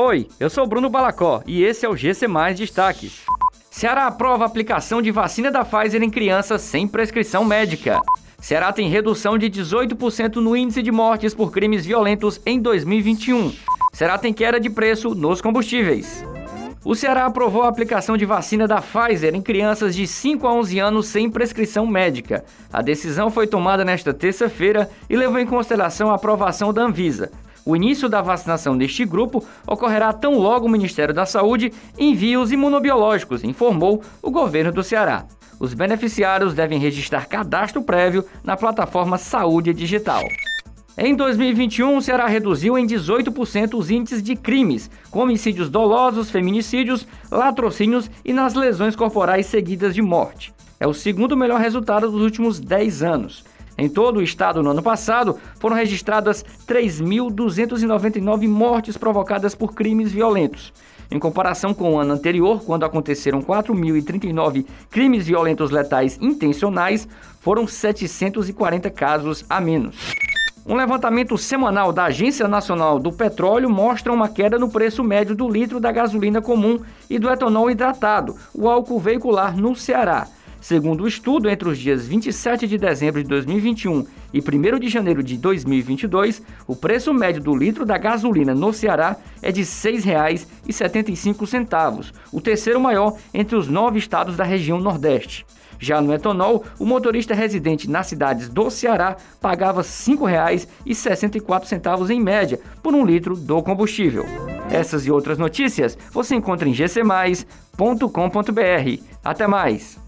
Oi, eu sou Bruno Balacó e esse é o GC Mais Destaques. Ceará aprova a aplicação de vacina da Pfizer em crianças sem prescrição médica. Ceará tem redução de 18% no índice de mortes por crimes violentos em 2021. Ceará tem queda de preço nos combustíveis. O Ceará aprovou a aplicação de vacina da Pfizer em crianças de 5 a 11 anos sem prescrição médica. A decisão foi tomada nesta terça-feira e levou em consideração a aprovação da Anvisa. O início da vacinação deste grupo ocorrerá tão logo o Ministério da Saúde envie os imunobiológicos, informou o governo do Ceará. Os beneficiários devem registrar cadastro prévio na plataforma Saúde Digital. Em 2021, o Ceará reduziu em 18% os índices de crimes, com homicídios dolosos, feminicídios, latrocínios e nas lesões corporais seguidas de morte. É o segundo melhor resultado dos últimos 10 anos. Em todo o estado, no ano passado, foram registradas 3.299 mortes provocadas por crimes violentos. Em comparação com o ano anterior, quando aconteceram 4.039 crimes violentos letais intencionais, foram 740 casos a menos. Um levantamento semanal da Agência Nacional do Petróleo mostra uma queda no preço médio do litro da gasolina comum e do etanol hidratado, o álcool veicular no Ceará. Segundo o estudo, entre os dias 27 de dezembro de 2021 e 1 de janeiro de 2022, o preço médio do litro da gasolina no Ceará é de R$ 6,75, o terceiro maior entre os nove estados da região Nordeste. Já no etanol, o motorista residente nas cidades do Ceará pagava R$ 5,64 em média por um litro do combustível. Essas e outras notícias você encontra em gcmais.com.br. Até mais!